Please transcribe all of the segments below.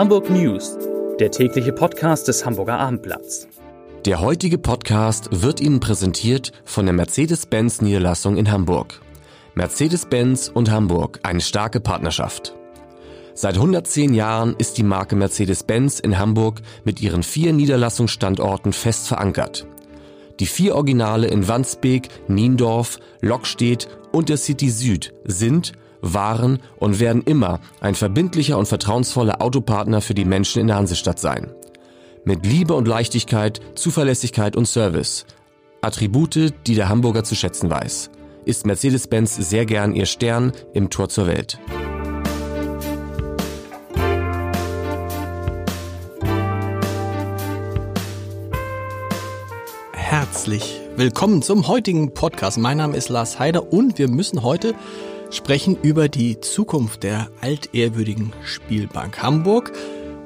Hamburg News, der tägliche Podcast des Hamburger Abendblatts. Der heutige Podcast wird Ihnen präsentiert von der Mercedes-Benz Niederlassung in Hamburg. Mercedes-Benz und Hamburg, eine starke Partnerschaft. Seit 110 Jahren ist die Marke Mercedes-Benz in Hamburg mit ihren vier Niederlassungsstandorten fest verankert. Die vier Originale in Wandsbek, Niendorf, Lockstedt und der City Süd sind waren und werden immer ein verbindlicher und vertrauensvoller Autopartner für die Menschen in der Hansestadt sein. Mit Liebe und Leichtigkeit, Zuverlässigkeit und Service. Attribute, die der Hamburger zu schätzen weiß. Ist Mercedes-Benz sehr gern ihr Stern im Tor zur Welt. Herzlich willkommen zum heutigen Podcast. Mein Name ist Lars Heider und wir müssen heute sprechen über die Zukunft der altehrwürdigen Spielbank Hamburg.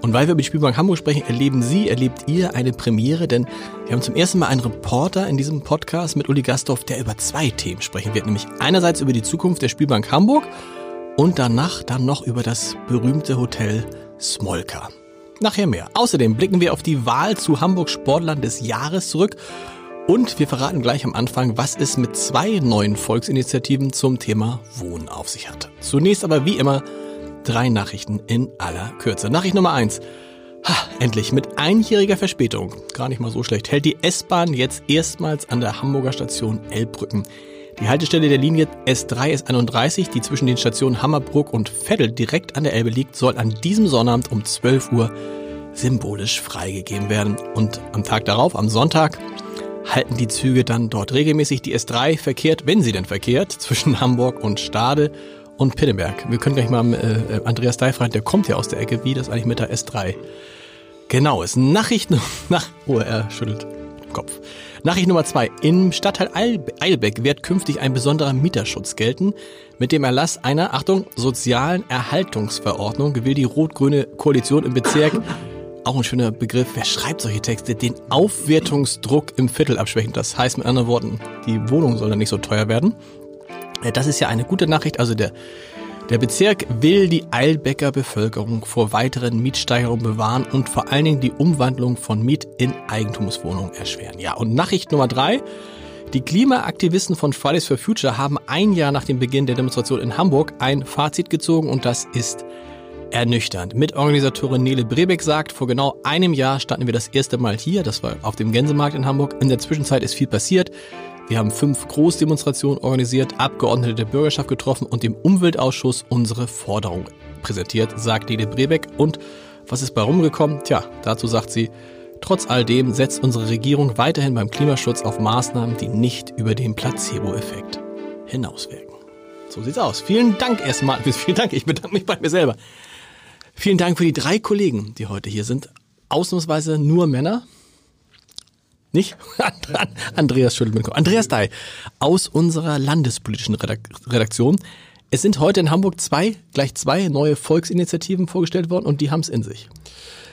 Und weil wir über die Spielbank Hamburg sprechen, erleben Sie, erlebt ihr eine Premiere, denn wir haben zum ersten Mal einen Reporter in diesem Podcast mit Uli Gastorf, der über zwei Themen sprechen wird, nämlich einerseits über die Zukunft der Spielbank Hamburg und danach dann noch über das berühmte Hotel Smolka. Nachher mehr. Außerdem blicken wir auf die Wahl zu Hamburg Sportland des Jahres zurück und wir verraten gleich am Anfang, was es mit zwei neuen Volksinitiativen zum Thema Wohnen auf sich hat. Zunächst aber wie immer drei Nachrichten in aller Kürze. Nachricht Nummer eins. Ha, endlich mit einjähriger Verspätung, gar nicht mal so schlecht, hält die S-Bahn jetzt erstmals an der Hamburger Station Elbbrücken. Die Haltestelle der Linie S3 S31, die zwischen den Stationen Hammerbrook und Veddel direkt an der Elbe liegt, soll an diesem Sonnabend um 12 Uhr symbolisch freigegeben werden. Und am Tag darauf, am Sonntag, halten die Züge dann dort regelmäßig. Die S3 verkehrt, wenn sie denn verkehrt, zwischen Hamburg und Stade und Pinneberg. Wir können gleich mal äh, Andreas Dei fragen, der kommt ja aus der Ecke, wie das eigentlich mit der S3 genau ist. Nachricht nach, oh, er schüttelt den Kopf. Nachricht Nummer zwei. Im Stadtteil Eilbeck wird künftig ein besonderer Mieterschutz gelten. Mit dem Erlass einer, Achtung, sozialen Erhaltungsverordnung will die rot-grüne Koalition im Bezirk auch ein schöner Begriff, wer schreibt solche Texte, den Aufwertungsdruck im Viertel abschwächen. Das heißt mit anderen Worten, die Wohnung soll dann nicht so teuer werden. Äh, das ist ja eine gute Nachricht. Also der, der Bezirk will die Eilbecker Bevölkerung vor weiteren Mietsteigerungen bewahren und vor allen Dingen die Umwandlung von Miet in Eigentumswohnungen erschweren. Ja, und Nachricht Nummer drei. Die Klimaaktivisten von Fridays for Future haben ein Jahr nach dem Beginn der Demonstration in Hamburg ein Fazit gezogen und das ist ernüchternd. Mitorganisatorin Nele Brebeck sagt, vor genau einem Jahr standen wir das erste Mal hier, das war auf dem Gänsemarkt in Hamburg. In der Zwischenzeit ist viel passiert. Wir haben fünf Großdemonstrationen organisiert, Abgeordnete der Bürgerschaft getroffen und dem Umweltausschuss unsere Forderung präsentiert, sagt Nele Brebeck. Und was ist bei rumgekommen? Tja, dazu sagt sie, trotz all dem setzt unsere Regierung weiterhin beim Klimaschutz auf Maßnahmen, die nicht über den Placebo-Effekt hinauswirken. So sieht's aus. Vielen Dank erstmal. Vielen Dank. Ich bedanke mich bei mir selber. Vielen Dank für die drei Kollegen, die heute hier sind. Ausnahmsweise nur Männer. Nicht? Andreas schüttelt mit Andreas Dai aus unserer landespolitischen Redaktion. Es sind heute in Hamburg zwei, gleich zwei neue Volksinitiativen vorgestellt worden und die haben es in sich.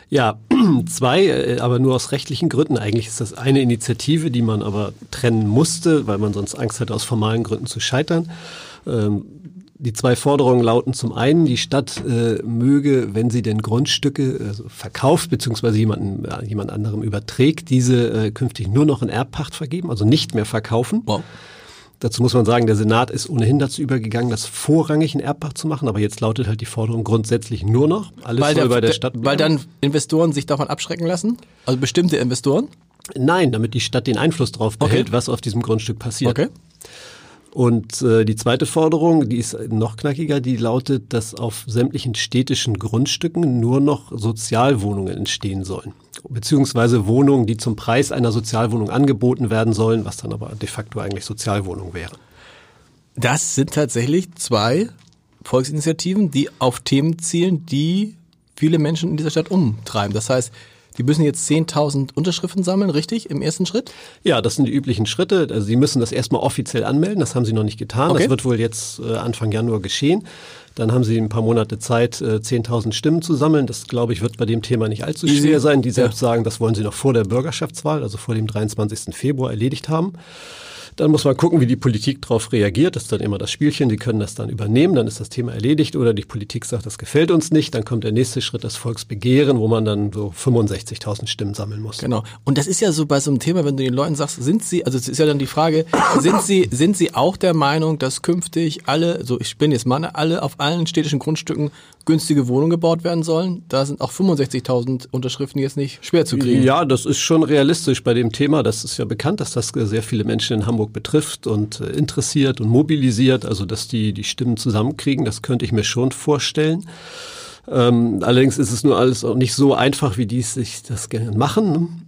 Ja, zwei, äh, aber nur aus rechtlichen Gründen. Eigentlich ist das eine Initiative, die man aber trennen musste, weil man sonst Angst hatte, aus formalen Gründen zu scheitern. Ähm, die zwei Forderungen lauten zum einen, die Stadt äh, möge, wenn sie denn Grundstücke also verkauft bzw. jemanden äh, jemand anderem überträgt, diese äh, künftig nur noch in Erbpacht vergeben, also nicht mehr verkaufen. Wow. Dazu muss man sagen, der Senat ist ohnehin dazu übergegangen, das vorrangig in Erbpacht zu machen, aber jetzt lautet halt die Forderung grundsätzlich nur noch alles weil der, bei der Stadt. Weil dann Investoren sich davon abschrecken lassen? Also bestimmte Investoren? Nein, damit die Stadt den Einfluss darauf behält, okay. was auf diesem Grundstück passiert. Okay. Und äh, die zweite Forderung, die ist noch knackiger, die lautet, dass auf sämtlichen städtischen Grundstücken nur noch Sozialwohnungen entstehen sollen. Beziehungsweise Wohnungen, die zum Preis einer Sozialwohnung angeboten werden sollen, was dann aber de facto eigentlich Sozialwohnungen wären. Das sind tatsächlich zwei Volksinitiativen, die auf Themen zielen, die viele Menschen in dieser Stadt umtreiben. Das heißt, die müssen jetzt 10.000 Unterschriften sammeln, richtig, im ersten Schritt? Ja, das sind die üblichen Schritte. Also Sie müssen das erstmal offiziell anmelden, das haben Sie noch nicht getan. Okay. Das wird wohl jetzt äh, Anfang Januar geschehen. Dann haben Sie ein paar Monate Zeit, 10.000 äh, Stimmen zu sammeln. Das, glaube ich, wird bei dem Thema nicht allzu schwer sein. Die selbst ja. sagen, das wollen Sie noch vor der Bürgerschaftswahl, also vor dem 23. Februar erledigt haben. Dann muss man gucken, wie die Politik darauf reagiert. Das ist dann immer das Spielchen. Die können das dann übernehmen, dann ist das Thema erledigt. Oder die Politik sagt, das gefällt uns nicht. Dann kommt der nächste Schritt, das Volksbegehren, wo man dann so 65.000 Stimmen sammeln muss. Genau. Und das ist ja so bei so einem Thema, wenn du den Leuten sagst, sind sie, also es ist ja dann die Frage, sind sie, sind sie auch der Meinung, dass künftig alle, so ich bin jetzt mal, alle auf allen städtischen Grundstücken günstige Wohnungen gebaut werden sollen? Da sind auch 65.000 Unterschriften jetzt nicht schwer zu kriegen. Ja, das ist schon realistisch bei dem Thema. Das ist ja bekannt, dass das sehr viele Menschen in Hamburg betrifft und äh, interessiert und mobilisiert. Also, dass die die Stimmen zusammenkriegen, das könnte ich mir schon vorstellen. Ähm, allerdings ist es nur alles auch nicht so einfach, wie die sich das gerne machen.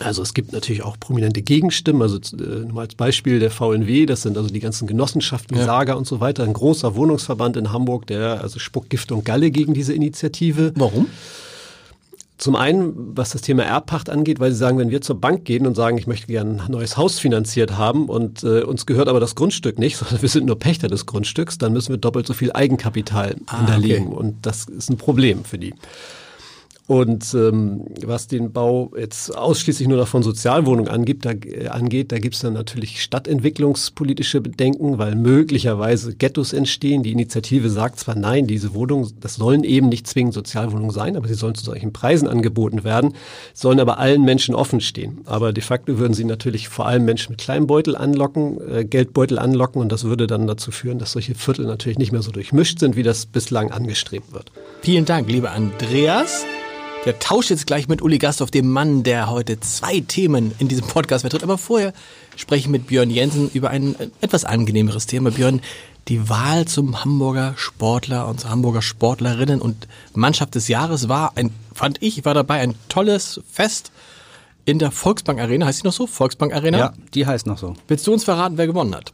Also es gibt natürlich auch prominente Gegenstimmen, also äh, nur als Beispiel der VNW, das sind also die ganzen Genossenschaften, ja. Saga und so weiter, ein großer Wohnungsverband in Hamburg, der also spuckt Gift und Galle gegen diese Initiative. Warum? Zum einen, was das Thema Erbpacht angeht, weil sie sagen, wenn wir zur Bank gehen und sagen, ich möchte gerne ein neues Haus finanziert haben und äh, uns gehört aber das Grundstück nicht, sondern wir sind nur Pächter des Grundstücks, dann müssen wir doppelt so viel Eigenkapital ah, hinterlegen. Okay. Und das ist ein Problem für die. Und ähm, was den Bau jetzt ausschließlich nur noch von Sozialwohnungen angibt, da, äh, angeht, da gibt es dann natürlich stadtentwicklungspolitische Bedenken, weil möglicherweise Ghettos entstehen. Die Initiative sagt zwar nein, diese Wohnungen, das sollen eben nicht zwingend Sozialwohnungen sein, aber sie sollen zu solchen Preisen angeboten werden, sollen aber allen Menschen offen stehen. Aber de facto würden sie natürlich vor allem Menschen mit kleinem Beutel anlocken, äh, Geldbeutel anlocken und das würde dann dazu führen, dass solche Viertel natürlich nicht mehr so durchmischt sind, wie das bislang angestrebt wird. Vielen Dank, lieber Andreas. Der tauscht jetzt gleich mit Uli Gastorf, dem Mann, der heute zwei Themen in diesem Podcast vertritt. Aber vorher spreche ich mit Björn Jensen über ein etwas angenehmeres Thema. Björn, die Wahl zum Hamburger Sportler und zur Hamburger Sportlerinnen und Mannschaft des Jahres war ein, fand ich, war dabei ein tolles Fest in der Volksbank Arena. Heißt die noch so? Volksbank Arena? Ja, die heißt noch so. Willst du uns verraten, wer gewonnen hat?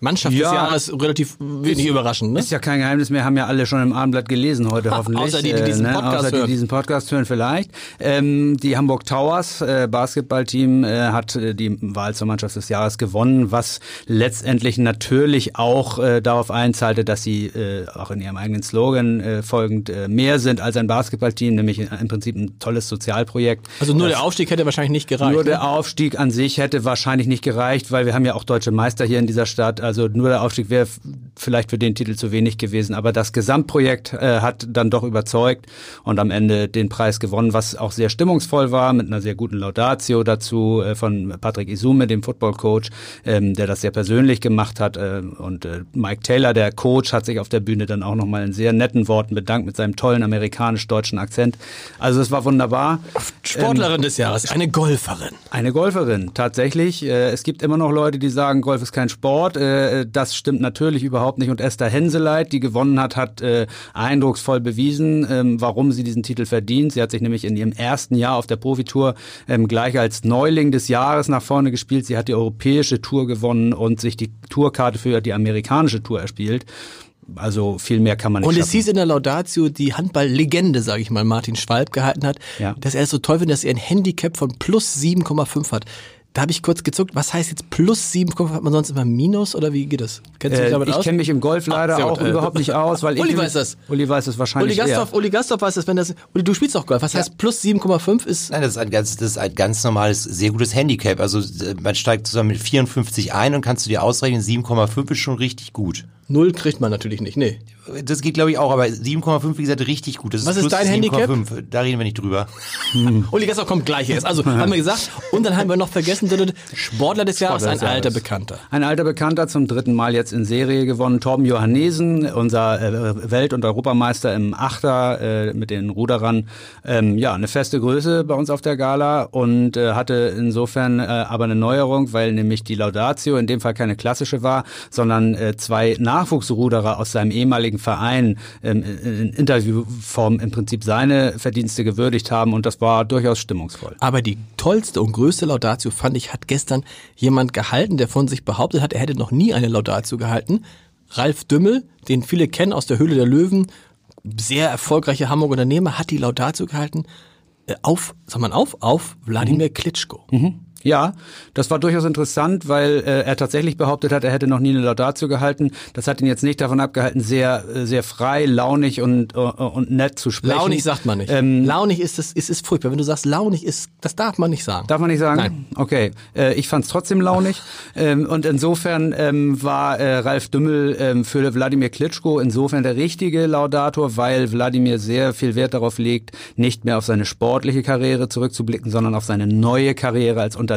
Mannschaft ja, des Jahres relativ wenig überraschend. Ne? Ist ja kein Geheimnis mehr, haben ja alle schon im Abendblatt gelesen heute hoffentlich. Außer die, die diesen äh, Podcast, Außer hören. Die diesen Podcast hören vielleicht. Ähm, die Hamburg Towers äh, Basketballteam äh, hat äh, die Wahl zur Mannschaft des Jahres gewonnen, was letztendlich natürlich auch äh, darauf einzahlte, dass sie äh, auch in ihrem eigenen Slogan äh, folgend äh, mehr sind als ein Basketballteam, nämlich im Prinzip ein tolles Sozialprojekt. Also nur der Aufstieg hätte wahrscheinlich nicht gereicht. Nur ne? der Aufstieg an sich hätte wahrscheinlich nicht gereicht, weil wir haben ja auch deutsche Meister hier in dieser Stadt. Also nur der Aufstieg wäre vielleicht für den Titel zu wenig gewesen. Aber das Gesamtprojekt äh, hat dann doch überzeugt und am Ende den Preis gewonnen, was auch sehr stimmungsvoll war, mit einer sehr guten Laudatio dazu äh, von Patrick Isume, dem Football-Coach, ähm, der das sehr persönlich gemacht hat. Äh, und äh, Mike Taylor, der Coach, hat sich auf der Bühne dann auch nochmal in sehr netten Worten bedankt mit seinem tollen amerikanisch-deutschen Akzent. Also es war wunderbar. Sportlerin ähm, des Jahres, eine Golferin. Eine Golferin, tatsächlich. Äh, es gibt immer noch Leute, die sagen, Golf ist kein Sport. Äh, das stimmt natürlich überhaupt nicht. Und Esther Henseleit, die gewonnen hat, hat äh, eindrucksvoll bewiesen, ähm, warum sie diesen Titel verdient. Sie hat sich nämlich in ihrem ersten Jahr auf der Profitour ähm, gleich als Neuling des Jahres nach vorne gespielt. Sie hat die europäische Tour gewonnen und sich die Tourkarte für die amerikanische Tour erspielt. Also viel mehr kann man nicht. Und es schaffen. hieß in der Laudatio, die Handball-Legende, sage ich mal, Martin Schwalb gehalten hat, ja. dass er es so toll findet, dass er ein Handicap von plus 7,5 hat. Da habe ich kurz gezuckt, was heißt jetzt plus 7, hat man sonst immer Minus oder wie geht das? Kennst du dich äh, damit äh, ich kenne mich im Golf leider ah, auch überhaupt nicht aus, weil Uli ich weiß das. Uli weiß das wahrscheinlich. Uli Gastorf, Uli Gastorf weiß das, wenn das Uli, du spielst auch Golf. Was ja. heißt plus 7,5 ist Nein, das ist ein ganz das ist ein ganz normales sehr gutes Handicap. Also äh, man steigt zusammen mit 54 ein und kannst du dir ausrechnen, 7,5 ist schon richtig gut. Null kriegt man natürlich nicht, nee. Das geht glaube ich auch, aber 7,5 wie gesagt richtig gut. Das Was ist, ist dein Handicap? 5. Da reden wir nicht drüber. Uli Gastorf kommt gleich jetzt. Also haben wir gesagt und dann haben wir noch vergessen, Sportler des Jahres, Sportler des ein Jahres. alter Bekannter. Ein alter Bekannter zum dritten Mal jetzt in Serie gewonnen, Torben Johannesen, unser äh, Welt- und Europameister im Achter äh, mit den Ruderern. Ähm, ja, eine feste Größe bei uns auf der Gala und äh, hatte insofern äh, aber eine Neuerung, weil nämlich die Laudatio in dem Fall keine klassische war, sondern äh, zwei Nachwuchsruderer aus seinem ehemaligen Verein ähm, in Interviewform im Prinzip seine Verdienste gewürdigt haben und das war durchaus stimmungsvoll. Aber die tollste und größte Laudatio fand ich, hat gestern jemand gehalten, der von sich behauptet hat, er hätte noch nie eine Laudatio gehalten. Ralf Dümmel, den viele kennen aus der Höhle der Löwen, sehr erfolgreicher Hamburger Unternehmer, hat die Laudatio gehalten äh, auf, sag mal auf, auf Wladimir mhm. Klitschko. Mhm. Ja, das war durchaus interessant, weil äh, er tatsächlich behauptet hat, er hätte noch nie eine Laudatio gehalten. Das hat ihn jetzt nicht davon abgehalten, sehr äh, sehr frei, launig und uh, und nett zu sprechen. Launig sagt man nicht. Ähm, launig ist es ist, ist furchtbar. Wenn du sagst launig ist, das darf man nicht sagen. Darf man nicht sagen? Nein. Okay, äh, ich fand es trotzdem launig ähm, und insofern ähm, war äh, Ralf Dümmel ähm, für Wladimir Klitschko insofern der richtige Laudator, weil Wladimir sehr viel Wert darauf legt, nicht mehr auf seine sportliche Karriere zurückzublicken, sondern auf seine neue Karriere als Unternehmer.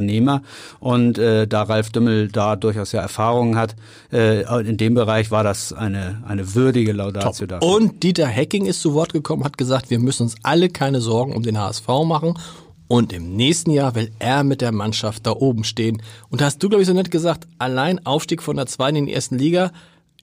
Und äh, da Ralf Dümmel da durchaus ja Erfahrungen hat, äh, in dem Bereich war das eine, eine würdige Laudatio da. Und Dieter Hecking ist zu Wort gekommen, hat gesagt, wir müssen uns alle keine Sorgen um den HSV machen. Und im nächsten Jahr will er mit der Mannschaft da oben stehen. Und da hast du, glaube ich, so nett gesagt, allein Aufstieg von der zweiten in die ersten Liga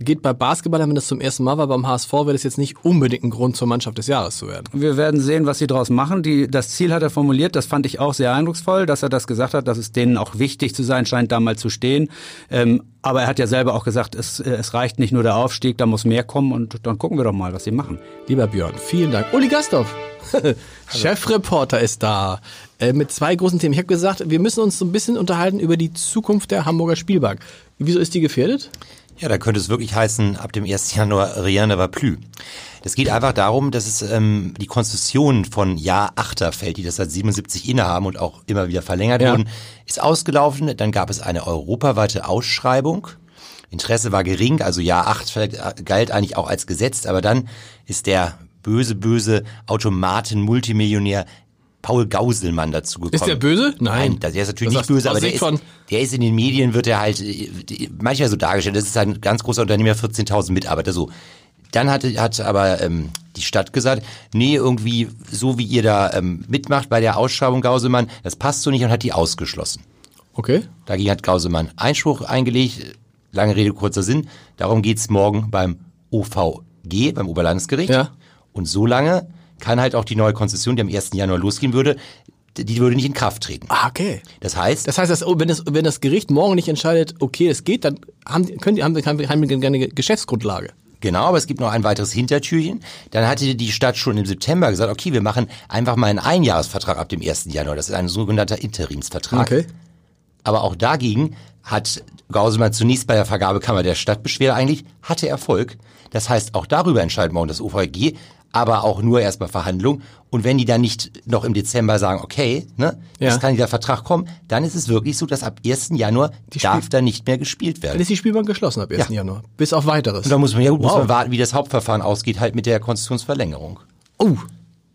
geht bei Basketball, wenn das zum ersten Mal war, beim HSV wäre das jetzt nicht unbedingt ein Grund zur Mannschaft des Jahres zu werden. Wir werden sehen, was sie daraus machen. Die, das Ziel hat er formuliert, das fand ich auch sehr eindrucksvoll, dass er das gesagt hat, dass es denen auch wichtig zu sein scheint, da mal zu stehen. Ähm, aber er hat ja selber auch gesagt, es, äh, es reicht nicht nur der Aufstieg, da muss mehr kommen und dann gucken wir doch mal, was sie machen. Lieber Björn, vielen Dank. Uli Gasthoff, Chefreporter ist da äh, mit zwei großen Themen. Ich habe gesagt, wir müssen uns so ein bisschen unterhalten über die Zukunft der Hamburger Spielbank. Wieso ist die gefährdet? Ja, da könnte es wirklich heißen, ab dem 1. Januar rien ne va plus. Das geht einfach darum, dass es ähm, die Konzession von Jahr Achterfeld, die das seit 77 innehaben und auch immer wieder verlängert Ja. wurden, ist ausgelaufen. Dann gab es eine europaweite Ausschreibung. Interesse war gering, also Jahr 8 galt eigentlich auch als gesetzt, aber dann ist der böse, böse Automaten-Multimillionär Paul Gauselmann dazu gekommen. Ist der böse? Nein. Nein, der ist natürlich Das nicht böse, aber der ist, der ist in den Medien, wird er halt äh, manchmal so dargestellt. Das ist ein ganz großer Unternehmer, 14.000 Mitarbeiter, so. Dann hat, hat aber ähm, die Stadt gesagt, nee, irgendwie so wie ihr da ähm, mitmacht bei der Ausschreibung Gauselmann, das passt so nicht und hat die ausgeschlossen. Okay. Dagegen hat Gauselmann Einspruch eingelegt. Lange Rede, kurzer Sinn. Darum geht's morgen beim OVG, beim Oberlandesgericht. Ja. Und so lange kann halt auch die neue Konzession, die am 1. Januar losgehen würde, die würde nicht in Kraft treten. Ah, okay. Das heißt, Das heißt, dass, oh, wenn, das, wenn das Gericht morgen nicht entscheidet, okay, es geht, dann haben, können die, haben, haben, haben eine Geschäftsgrundlage. Genau, aber es gibt noch ein weiteres Hintertürchen. Dann hatte die Stadt schon im September gesagt, okay, wir machen einfach mal einen Einjahresvertrag ab dem 1. Januar. Das ist ein sogenannter Interimsvertrag. Aber auch dagegen hat Gauselmann zunächst bei der Vergabekammer der Stadt Beschwerde eigentlich, hatte Erfolg. Das heißt, auch darüber entscheidet morgen das OVG, aber auch nur erstmal Verhandlung. Und wenn die dann nicht noch im Dezember sagen, okay, ne, Ja. jetzt kann dieser Vertrag kommen, dann ist es wirklich so, dass ab 1. Januar darf da nicht mehr gespielt werden. Dann ist die Spielbank geschlossen ab 1. Ja. Januar. Bis auf weiteres. Und da muss man ja gut, muss Wow. man warten, wie das Hauptverfahren ausgeht, halt mit der Konstitutionsverlängerung. Oh,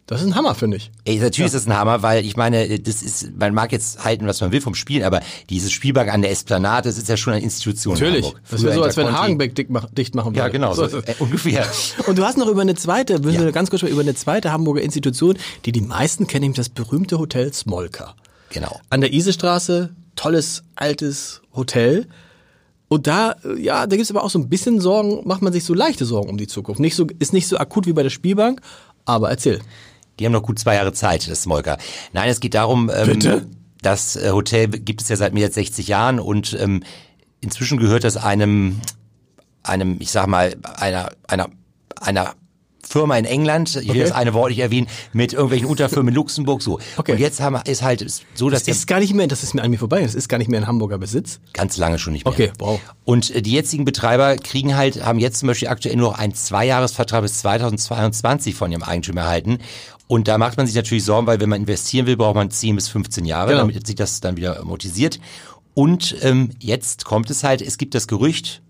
das ist ein Hammer, finde ich. Ey, natürlich ist das ein Hammer, weil ich meine, das ist, man mag jetzt halten, was man will vom Spielen, aber dieses Spielbank an der Esplanade, das ist ja schon eine Institution. in Natürlich. Hamburg. Das wäre so, als wenn. Hagenbeck mach, dicht machen würde. Ja, genau, so, So es. äh, ungefähr. Und du hast noch über eine zweite, müssen Ja. wir ganz kurz über eine zweite Hamburger Institution, die die meisten kennen, nämlich das berühmte Hotel Smolka. Genau. An der Isestraße, tolles, altes Hotel. Und da, äh, ja, da gibt's aber auch so ein bisschen Sorgen, macht man sich so leichte Sorgen um die Zukunft. Nicht so, ist nicht so akut wie bei der Spielbank, aber erzähl. Die haben noch gut zwei Jahre Zeit, das Smolka. Nein, es geht darum, ähm, Bitte? das äh, Hotel gibt es ja seit mehr als 60 Jahren und ähm, inzwischen gehört das einem, einem, ich sag mal, einer, einer, einer Firma in England, ich will Okay. das eine Wort nicht erwähnen, mit irgendwelchen Unterfirmen in Luxemburg, so. Okay. Und jetzt haben ist halt so, dass Das ist gar nicht mehr, das ist mir an mir vorbei, das ist gar nicht mehr in Hamburger Besitz. Ganz lange schon nicht mehr. Okay, wow. Und äh, die jetzigen Betreiber kriegen halt, haben jetzt zum Beispiel aktuell nur noch einen Zweijahresvertrag bis 2022 von ihrem Eigentümer erhalten. Und da macht man sich natürlich Sorgen, weil wenn man investieren will, braucht man 10 bis 15 Jahre, Genau. damit sich das dann wieder amortisiert. Und ähm, jetzt kommt es halt, es gibt das Gerücht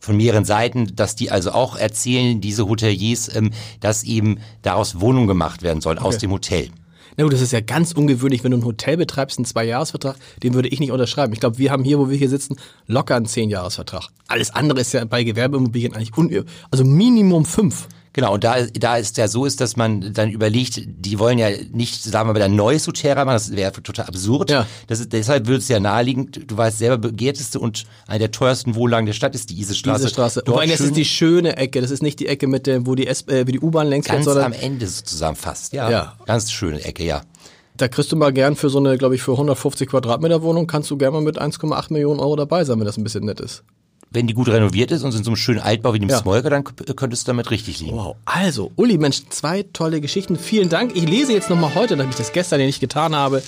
von mehreren Seiten, dass die also auch erzählen, diese Hoteliers, ähm, dass eben daraus Wohnungen gemacht werden sollen aus dem Hotel. Na gut, das ist ja ganz ungewöhnlich, wenn du ein Hotel betreibst, einen Zweijahresvertrag, den würde ich nicht unterschreiben. Ich glaube, wir haben hier, wo wir hier sitzen, locker einen Zehnjahresvertrag. Alles andere ist ja bei Gewerbeimmobilien eigentlich un also Minimum fünf. Genau, und da, da ist ja so ist, dass man dann überlegt, die wollen ja nicht, sagen wir mal, ein neues Hotel reinmachen, das wäre total absurd. Ja. Das ist, deshalb würde es ja naheliegen, du weißt selber, begehrteste und eine der teuersten Wohnlagen der Stadt ist die Isestraße. Diese Straße. Dort allem, das ist die schöne Ecke. Das ist nicht die Ecke mit der, wo die, S äh, wie die U-Bahn längs ganz sondern am Ende sozusagen fast, ja. Ja. Ganz schöne Ecke, ja. da kriegst du mal gern für so eine, glaube ich, für 150 Quadratmeter Wohnung kannst du gern mal mit 1,8 Millionen Euro dabei sein, wenn das ein bisschen nett ist. Wenn die gut renoviert ist und in so einem schönen Altbau wie dem ja. Smolker, dann könntest du damit richtig liegen. Wow. Also, Uli, Mensch, zwei tolle Geschichten. Vielen Dank. Ich lese jetzt nochmal heute, damit ich das gestern ja nicht getan habe,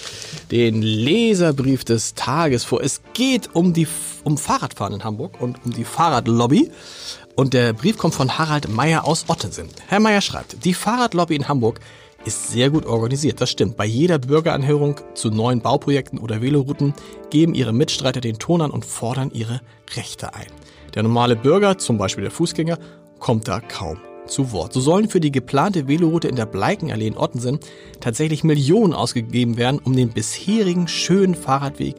den Leserbrief des Tages vor. Es geht um die um Fahrradfahren in Hamburg und um die Fahrradlobby. Und der Brief kommt von Harald Meyer aus Ottensen. Herr Meyer schreibt, die Fahrradlobby in Hamburg ist sehr gut organisiert. Das stimmt. Bei jeder Bürgeranhörung zu neuen Bauprojekten oder Velorouten geben ihre Mitstreiter den Ton an und fordern ihre Rechte ein. Der normale Bürger, zum Beispiel der Fußgänger, kommt da kaum zu Wort. So sollen für die geplante Veloroute in der Bleikenallee in Ottensen tatsächlich Millionen ausgegeben werden, um den bisherigen schönen Fahrradweg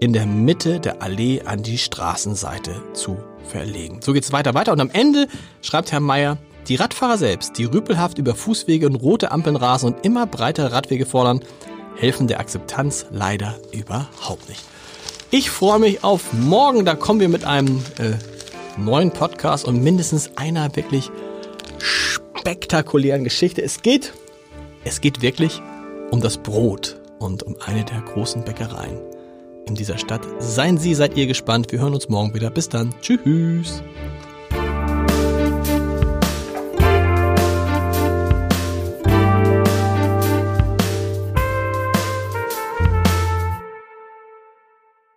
in der Mitte der Allee an die Straßenseite zu verlegen. So geht's weiter, weiter und am Ende schreibt Herr Meier, die Radfahrer selbst, die rüpelhaft über Fußwege und rote Ampeln rasen und immer breitere Radwege fordern, helfen der Akzeptanz leider überhaupt nicht. Ich freue mich auf morgen, da kommen wir mit einem äh, neuen Podcast und mindestens einer wirklich spektakulären Geschichte. Es geht, es geht wirklich um das Brot und um eine der großen Bäckereien in dieser Stadt. Seien Sie, seid ihr gespannt. Wir hören uns morgen wieder. Bis dann. Tschüss.